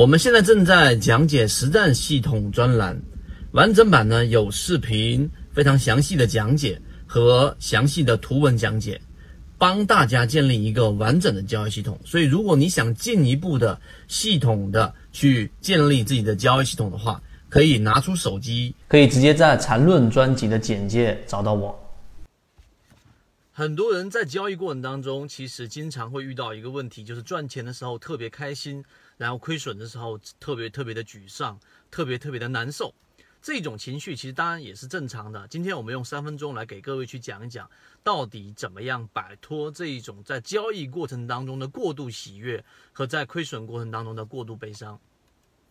我们现在正在讲解实战系统专栏，完整版呢有视频，非常详细的讲解和详细的图文讲解，帮大家建立一个完整的交易系统。所以，如果你想进一步的系统的去建立自己的交易系统的话，可以拿出手机，可以直接在缠论专辑的简介找到我。很多人在交易过程当中，其实经常会遇到一个问题，就是赚钱的时候特别开心，然后亏损的时候特别特别的沮丧，特别特别的难受。这种情绪其实当然也是正常的。今天我们用三分钟来给各位去讲一讲，到底怎么样摆脱这一种在交易过程当中的过度喜悦和在亏损过程当中的过度悲伤。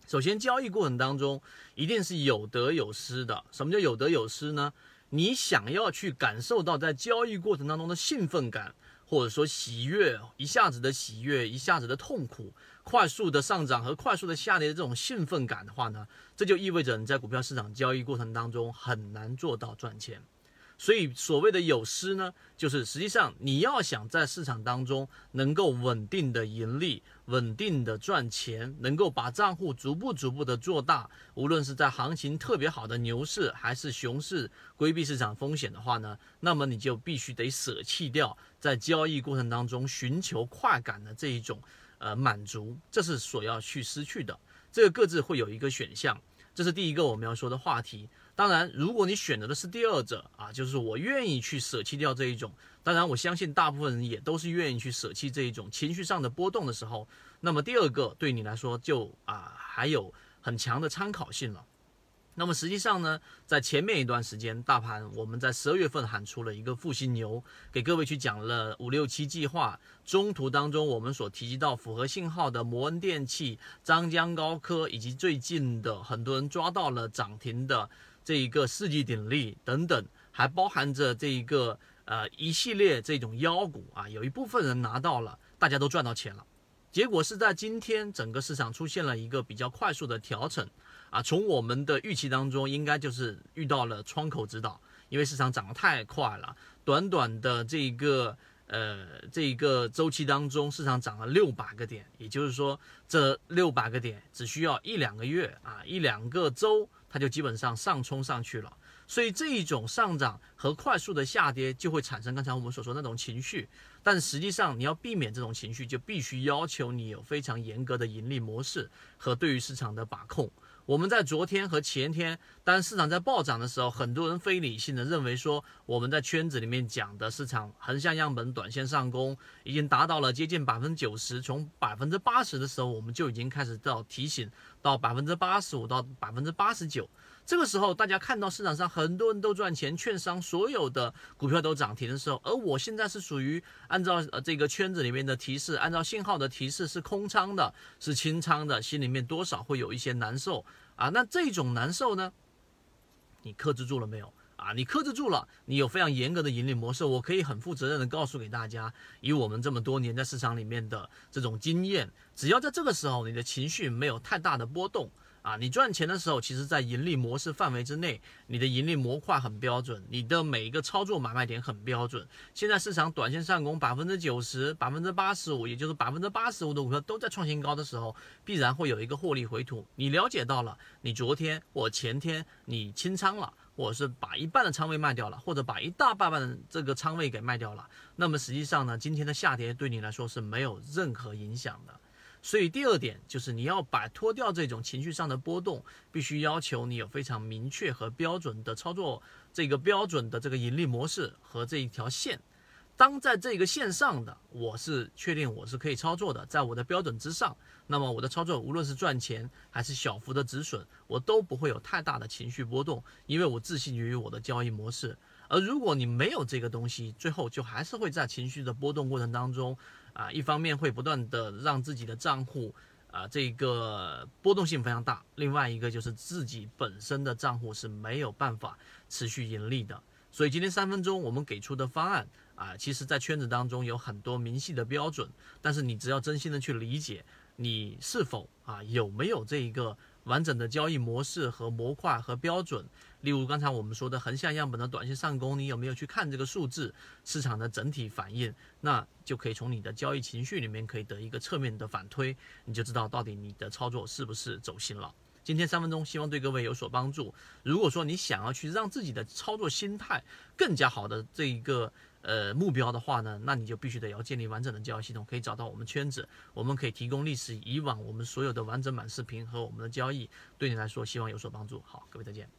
首先，交易过程当中一定是有得有失的。什么叫有得有失呢？你想要去感受到在交易过程当中的兴奋感，或者说喜悦，一下子的喜悦，一下子的痛苦，快速的上涨和快速的下跌的这种兴奋感的话呢，这就意味着你在股票市场交易过程当中很难做到赚钱。所以所谓的有失呢，就是实际上你要想在市场当中能够稳定的盈利、稳定的赚钱，能够把账户逐步逐步的做大，无论是在行情特别好的牛市还是熊市，规避市场风险的话呢，那么你就必须得舍弃掉在交易过程当中寻求快感的这一种呃满足，这是所要去失去的。这个各自会有一个选项，这是第一个我们要说的话题。当然，如果你选择的是第二者啊，就是我愿意去舍弃掉这一种。当然，我相信大部分人也都是愿意去舍弃这一种情绪上的波动的时候。那么第二个对你来说就啊还有很强的参考性了。那么实际上呢，在前面一段时间，大盘我们在十二月份喊出了一个复兴牛，给各位去讲了五六七计划。中途当中，我们所提及到符合信号的摩恩电器、张江高科，以及最近的很多人抓到了涨停的。这一个世纪鼎力等等，还包含着这一个呃一系列这种妖股啊，有一部分人拿到了，大家都赚到钱了。结果是在今天整个市场出现了一个比较快速的调整啊，从我们的预期当中，应该就是遇到了窗口指导，因为市场涨得太快了，短短的这一个呃这一个周期当中，市场涨了六百个点，也就是说这六百个点只需要一两个月啊，一两个周。它就基本上上冲上去了，所以这一种上涨和快速的下跌就会产生刚才我们所说那种情绪，但实际上你要避免这种情绪，就必须要求你有非常严格的盈利模式和对于市场的把控。我们在昨天和前天，当市场在暴涨的时候，很多人非理性的认为说，我们在圈子里面讲的市场横向样本短线上攻已经达到了接近百分之九十，从百分之八十的时候，我们就已经开始到提醒到百分之八十五到百分之八十九。这个时候，大家看到市场上很多人都赚钱，券商所有的股票都涨停的时候，而我现在是属于按照呃这个圈子里面的提示，按照信号的提示是空仓的，是清仓的，心里面多少会有一些难受啊。那这种难受呢，你克制住了没有啊？你克制住了，你有非常严格的盈利模式，我可以很负责任的告诉给大家，以我们这么多年在市场里面的这种经验，只要在这个时候你的情绪没有太大的波动。啊，你赚钱的时候，其实，在盈利模式范围之内，你的盈利模块很标准，你的每一个操作买卖点很标准。现在市场短线上攻百分之九十、百分之八十五，也就是百分之八十五的股票都在创新高的时候，必然会有一个获利回吐。你了解到了，你昨天或前天你清仓了，或者是把一半的仓位卖掉了，或者把一大半半的这个仓位给卖掉了，那么实际上呢，今天的下跌对你来说是没有任何影响的。所以第二点就是你要摆脱掉这种情绪上的波动，必须要求你有非常明确和标准的操作，这个标准的这个盈利模式和这一条线。当在这个线上的，我是确定我是可以操作的，在我的标准之上，那么我的操作无论是赚钱还是小幅的止损，我都不会有太大的情绪波动，因为我自信于我的交易模式。而如果你没有这个东西，最后就还是会在情绪的波动过程当中。啊，一方面会不断的让自己的账户啊这个波动性非常大，另外一个就是自己本身的账户是没有办法持续盈利的。所以今天三分钟我们给出的方案啊，其实在圈子当中有很多明细的标准，但是你只要真心的去理解，你是否啊有没有这一个。完整的交易模式和模块和标准。例如刚才我们说的横向样本的短线上攻，你有没有去看这个数字市场的整体反应？那就可以从你的交易情绪里面可以得一个侧面的反推，你就知道到底你的操作是不是走心了。今天三分钟，希望对各位有所帮助。如果说你想要去让自己的操作心态更加好的这一个呃目标的话呢，那你就必须得要建立完整的交易系统。可以找到我们圈子，我们可以提供历史以往我们所有的完整版视频和我们的交易，对你来说希望有所帮助。好，各位再见。